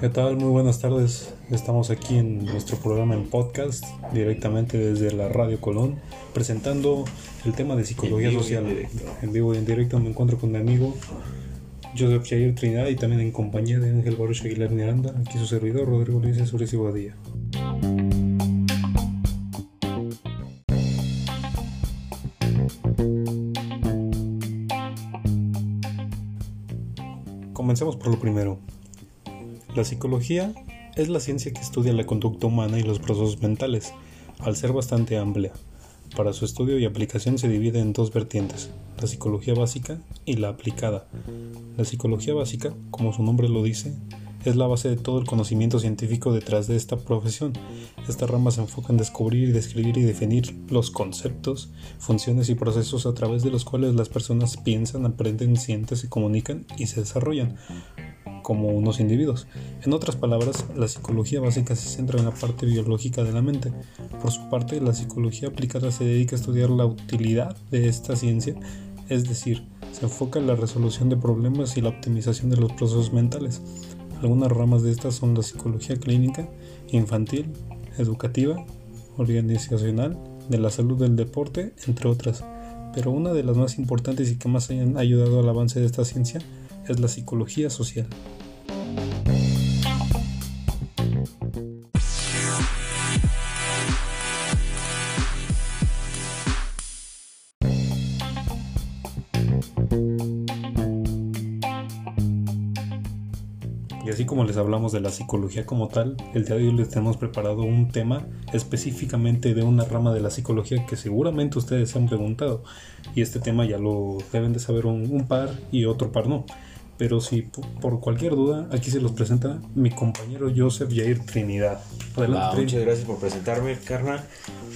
¿Qué tal? Muy buenas tardes. Estamos aquí en nuestro programa en podcast, directamente desde la Radio Colón, presentando el tema de psicología social. En vivo y en directo me encuentro con mi amigo Joseph Jair Trinidad y también en compañía de Ángel Baruch Aguilar Miranda, aquí su servidor Rodrigo Luis Suárez y Guadilla. Comencemos por lo primero. La psicología es la ciencia que estudia la conducta humana y los procesos mentales, al ser bastante amplia. Para su estudio y aplicación se divide en dos vertientes, la psicología básica y la aplicada. La psicología básica, como su nombre lo dice, es la base de todo el conocimiento científico detrás de esta profesión. Esta rama se enfoca en descubrir, describir y definir los conceptos, funciones y procesos a través de los cuales las personas piensan, aprenden, sienten, se comunican y se desarrollan como unos individuos. En otras palabras, la psicología básica se centra en la parte biológica de la mente. Por su parte, la psicología aplicada se dedica a estudiar la utilidad de esta ciencia, es decir, se enfoca en la resolución de problemas y la optimización de los procesos mentales. Algunas ramas de estas son la psicología clínica, infantil, educativa, organizacional, de la salud del deporte, entre otras. Pero una de las más importantes y que más hayan ayudado al avance de esta ciencia es la psicología social. Y así como les hablamos de la psicología como tal, el día de hoy les tenemos preparado un tema específicamente de una rama de la psicología que seguramente ustedes se han preguntado. Y este tema ya lo deben de saber un, par y otro par no. Pero si por cualquier duda, aquí se los presenta mi compañero Joseph Jair Trinidad. Adelante, muchas gracias por presentarme, carnal.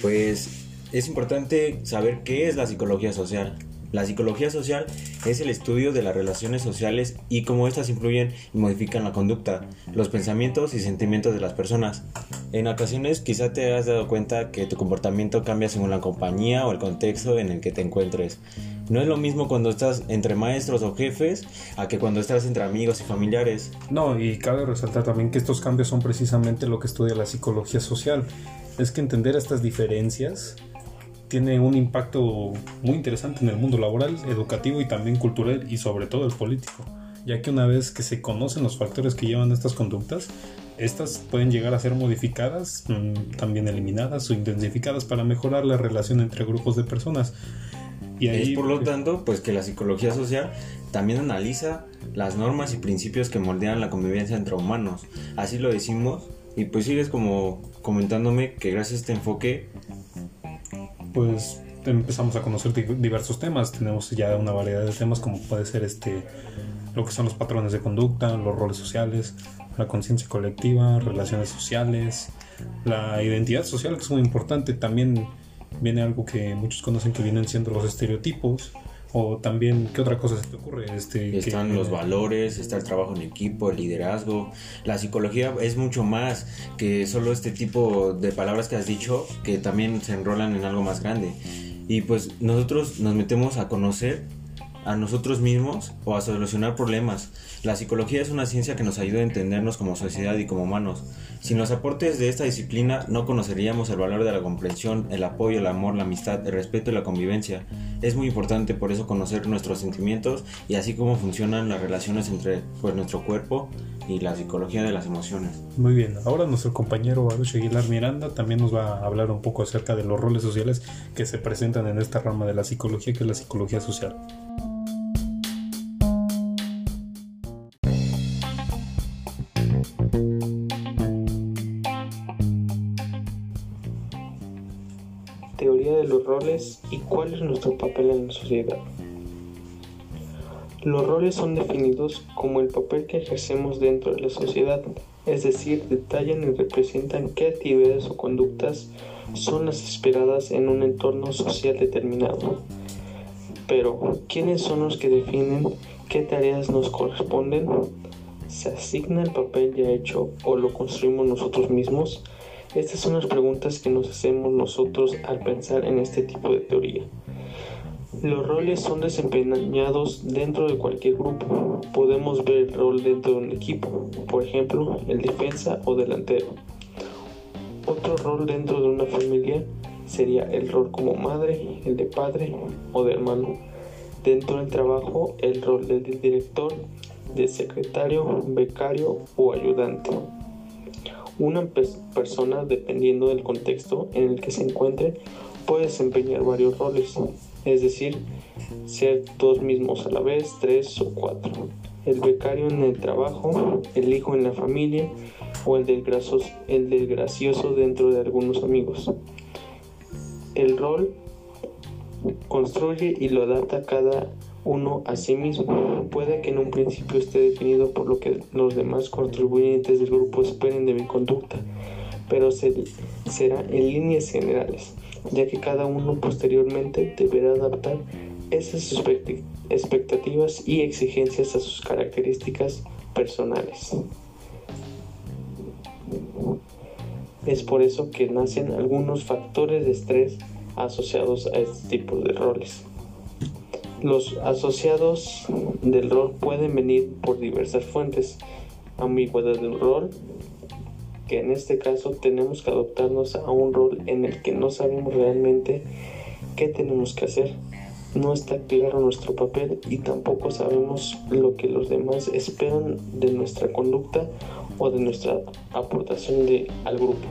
Pues es importante saber qué es la psicología social. La psicología social es el estudio de las relaciones sociales y cómo éstas influyen y modifican la conducta, los pensamientos y sentimientos de las personas. En ocasiones quizá te has dado cuenta que tu comportamiento cambia según la compañía o el contexto en el que te encuentres. No es lo mismo cuando estás entre maestros o jefes a que cuando estás entre amigos y familiares. No, y cabe resaltar también que estos cambios son precisamente lo que estudia la psicología social. Es que entender estas diferencias tiene un impacto muy interesante en el mundo laboral, educativo y también cultural y sobre todo el político, ya que una vez que se conocen los factores que llevan a estas conductas, estas pueden llegar a ser modificadas, mm, también eliminadas o intensificadas para mejorar la relación entre grupos de personas. Y ahí, es por lo tanto, pues que la psicología social también analiza las normas y principios que moldean la convivencia entre humanos. Así lo decimos y pues sigues como comentándome que gracias a este enfoque pues empezamos a conocer diversos temas. Tenemos ya una variedad de temas como puede ser este lo que son los patrones de conducta, los roles sociales, la conciencia colectiva, relaciones sociales, la identidad social que es muy importante. También viene algo que muchos conocen que vienen siendo los estereotipos, o también, ¿qué otra cosa se te ocurre? Este, Están los valores, está el trabajo en equipo, el liderazgo. La psicología es mucho más que solo este tipo de palabras que has dicho, que también se enrolan en algo más grande. Y pues nosotros nos metemos a conocer a nosotros mismos o a solucionar problemas. La psicología es una ciencia que nos ayuda a entendernos como sociedad y como humanos. Sin los aportes de esta disciplina no conoceríamos el valor de la comprensión, el apoyo, el amor, la amistad, el respeto y la convivencia. Es muy importante por eso conocer nuestros sentimientos y así cómo funcionan las relaciones entre pues, nuestro cuerpo y la psicología de las emociones. Muy bien, ahora nuestro compañero Baruch Aguilar Miranda también nos va a hablar un poco acerca de los roles sociales que se presentan en esta rama de la psicología que es la psicología social. Los roles y cuál es nuestro papel en la sociedad. Los roles son definidos como el papel que ejercemos dentro de la sociedad es decir, detallan y representan qué actividades o conductas son las esperadas en un entorno social determinado. Pero, ¿quiénes son los que definen qué tareas nos corresponden? ¿Se asigna el papel ya hecho o lo construimos nosotros mismos? Estas son las preguntas que nos hacemos nosotros al pensar en este tipo de teoría. Los roles son desempeñados dentro de cualquier grupo. Podemos ver el rol dentro de un equipo, por ejemplo, el defensa o delantero. Otro rol dentro de una familia sería el rol como madre, el de padre o de hermano. Dentro del trabajo, el rol del director, de secretario, becario o ayudante. Una persona, dependiendo del contexto en el que se encuentre, puede desempeñar varios roles, es decir, ser dos mismos a la vez, tres o cuatro. El becario en el trabajo, el hijo en la familia o el del, gracioso, el del gracioso dentro de algunos amigos. El rol construye y lo adapta cada uno a sí mismo. Puede que en un principio esté definido por lo que los demás contribuyentes del grupo esperen de mi conducta, pero será en líneas generales ya que cada uno posteriormente deberá adaptar esas expectativas y exigencias a sus características personales. Es por eso que nacen algunos factores de estrés asociados a este tipo de roles. Los asociados del rol pueden venir por diversas fuentes. Ambigüedad del rol, que en este caso tenemos que adoptarnos a un rol en el que no sabemos realmente qué tenemos que hacer. No está claro nuestro papel y tampoco sabemos lo que los demás esperan de nuestra conducta o de nuestra aportación de, al grupo.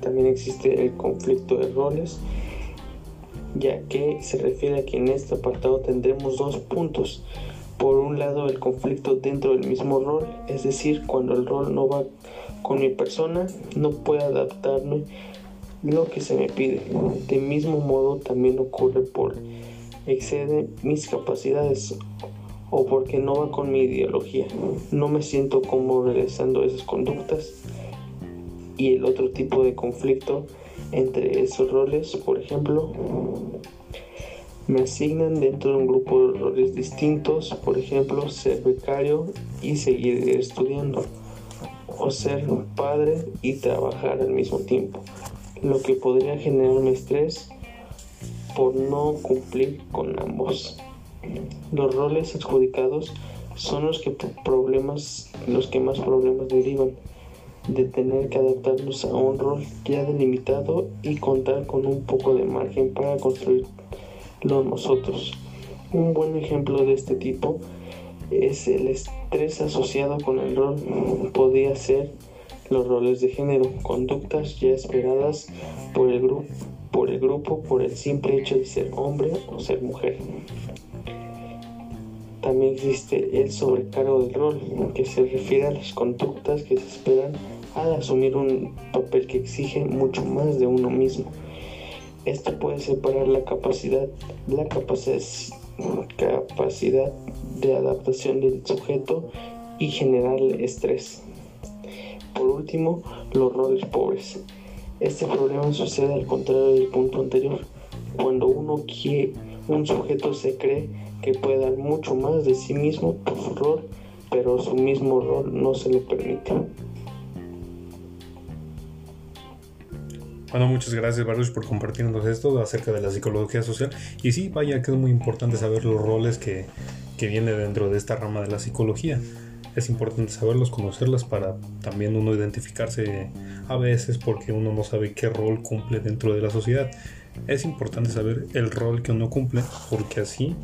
También existe el conflicto de roles, ya que se refiere a que en este apartado tendremos dos puntos. Por un lado, el conflicto dentro del mismo rol, es decir, cuando el rol no va con mi persona no puedo adaptarme lo que se me pide. De mismo modo también ocurre por excede mis capacidades o porque no va con mi ideología. No me siento como realizando esas conductas. Y el otro tipo de conflicto entre esos roles, por ejemplo, me asignan dentro de un grupo de roles distintos, por ejemplo, ser becario y seguir estudiando o ser padre y trabajar al mismo tiempo, lo que podría generarme estrés por no cumplir con ambos. Los roles adjudicados son los que problemas, los que más problemas derivan de tener que adaptarnos a un rol ya delimitado y contar con un poco de margen para construirlo nosotros. Un buen ejemplo de este tipo es el estrés asociado con el rol. Podría ser los roles de género, conductas ya esperadas por el, grupo, por el grupo por el simple hecho de ser hombre o ser mujer. También existe el sobrecargo del rol, que se refiere a las conductas que se esperan al asumir un papel que exige mucho más de uno mismo. Esto puede separar la capacidad, la capacidad capacidad de adaptación del sujeto y generar estrés. Por último, los roles pobres. Este problema sucede al contrario del punto anterior, cuando uno quiere, un sujeto se cree que puede dar mucho más de sí mismo por su rol, pero su mismo rol no se le permite. Bueno, muchas gracias Baruch por compartirnos esto acerca de la psicología social. Y sí, vaya que es muy importante saber los roles que, que vienen dentro de esta rama de la psicología. Es importante saberlos, conocerlas para también uno identificarse a veces porque uno no sabe qué rol cumple dentro de la sociedad. Es importante saber el rol que uno cumple porque así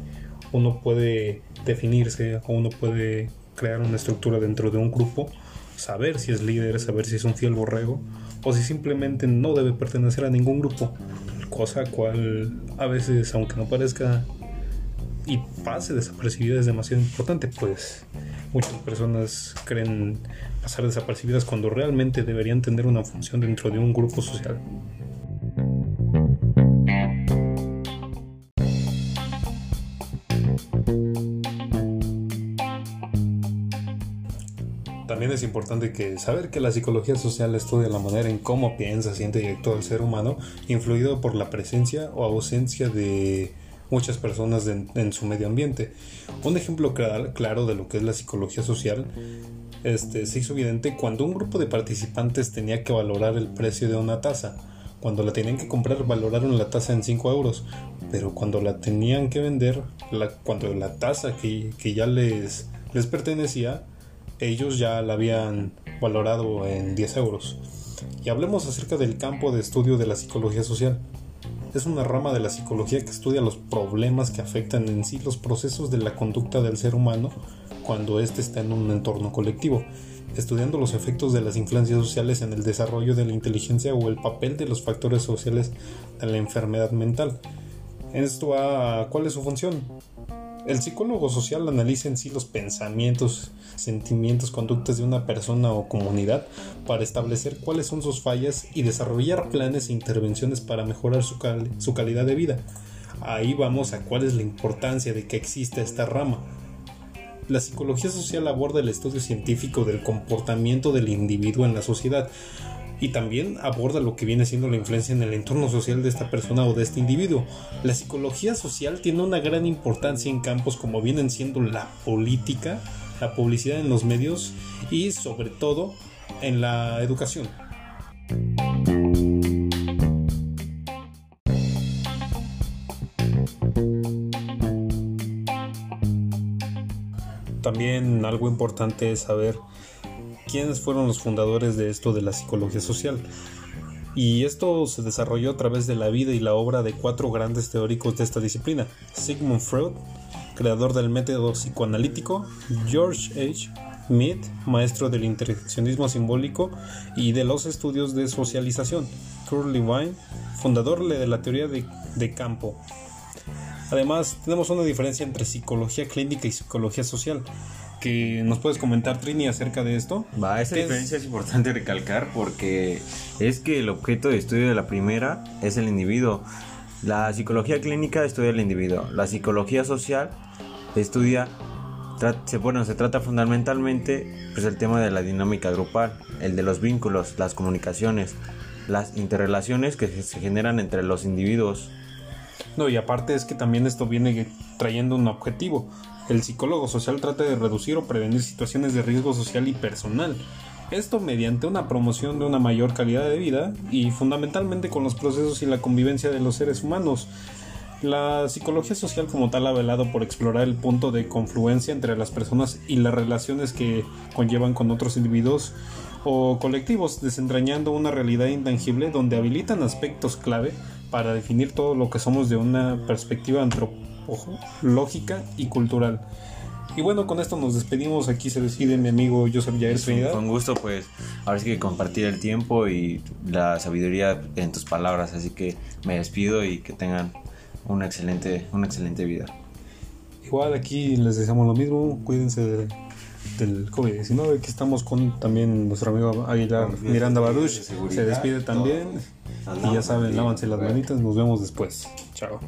uno puede definirse o uno puede crear una estructura dentro de un grupo, saber si es líder, saber si es un fiel borrego o si simplemente no debe pertenecer a ningún grupo, cosa cual a veces, aunque no parezca y pase desapercibida es demasiado importante, pues muchas personas creen pasar desapercibidas cuando realmente deberían tener una función dentro de un grupo social. Es importante que saber que la psicología social estudia la manera en cómo piensa, siente y actúa el ser humano, influido por la presencia o ausencia de muchas personas en su medio ambiente. Un ejemplo claro de lo que es la psicología social este, se hizo evidente cuando un grupo de participantes tenía que valorar el precio de una taza. Cuando la tenían que comprar valoraron la taza en 5 euros, pero cuando la tenían que vender, cuando la taza que, que ya les, les pertenecía, ellos ya la habían valorado en 10 euros. Y hablemos acerca del campo de estudio de la psicología social. Es una rama de la psicología que estudia los problemas que afectan en sí los procesos de la conducta del ser humano cuando éste está en un entorno colectivo, estudiando los efectos de las influencias sociales en el desarrollo de la inteligencia o el papel de los factores sociales en la enfermedad mental. Esto a cuál es su función. El psicólogo social analiza en sí los pensamientos, sentimientos, conductas de una persona o comunidad para establecer cuáles son sus fallas y desarrollar planes e intervenciones para mejorar su, su calidad de vida. Ahí vamos a cuál es la importancia de que exista esta rama la psicología social aborda el estudio científico del comportamiento del individuo en la sociedad y también aborda lo que viene siendo la influencia en el entorno social de esta persona o de este individuo. La psicología social tiene una gran importancia en campos como vienen siendo la política, la publicidad en los medios y sobre todo en la educación. También algo importante es saber quiénes fueron los fundadores de esto de la psicología social. Y esto se desarrolló a través de la vida y la obra de cuatro grandes teóricos de esta disciplina. Sigmund Freud, creador del método psicoanalítico, George H. Mead, maestro del interaccionismo simbólico y de los estudios de socialización, Kurt Lewin, fundador de la teoría de campo, Además, tenemos una diferencia entre psicología clínica y psicología social. Que nos puedes comentar, Trini, acerca de esto. Va, esa diferencia es? importante recalcar porque es que el objeto de estudio de la primera es el individuo. La psicología clínica estudia el individuo. La psicología social estudia se, bueno, se trata fundamentalmente pues, el tema de la dinámica grupal, el de los vínculos, las comunicaciones, las interrelaciones que se generan entre los individuos no, y aparte es que también esto viene trayendo un objetivo. El psicólogo social trata de reducir o prevenir situaciones de riesgo social y personal. Esto mediante una promoción de una mayor calidad de vida y fundamentalmente con los procesos y la convivencia de los seres humanos. La psicología social como tal ha velado por explorar el punto de confluencia entre las personas y las relaciones que conllevan con otros individuos o colectivos, desentrañando una realidad intangible donde habilitan aspectos clave para definir todo lo que somos de una perspectiva antropológica y cultural. Y bueno, con esto nos despedimos. Aquí se decide mi amigo Joseph Jair Trinidad. Con gusto, pues ahora sí que compartir el tiempo y la sabiduría en tus palabras. Así que me despido y que tengan una excelente, una excelente vida. Igual aquí les deseamos lo mismo. Cuídense del COVID-19. Aquí estamos con también nuestro amigo Aguilar Miranda Baruch. Se despide también. Y ya saben, lávanse las manitas. Nos vemos después. Chao.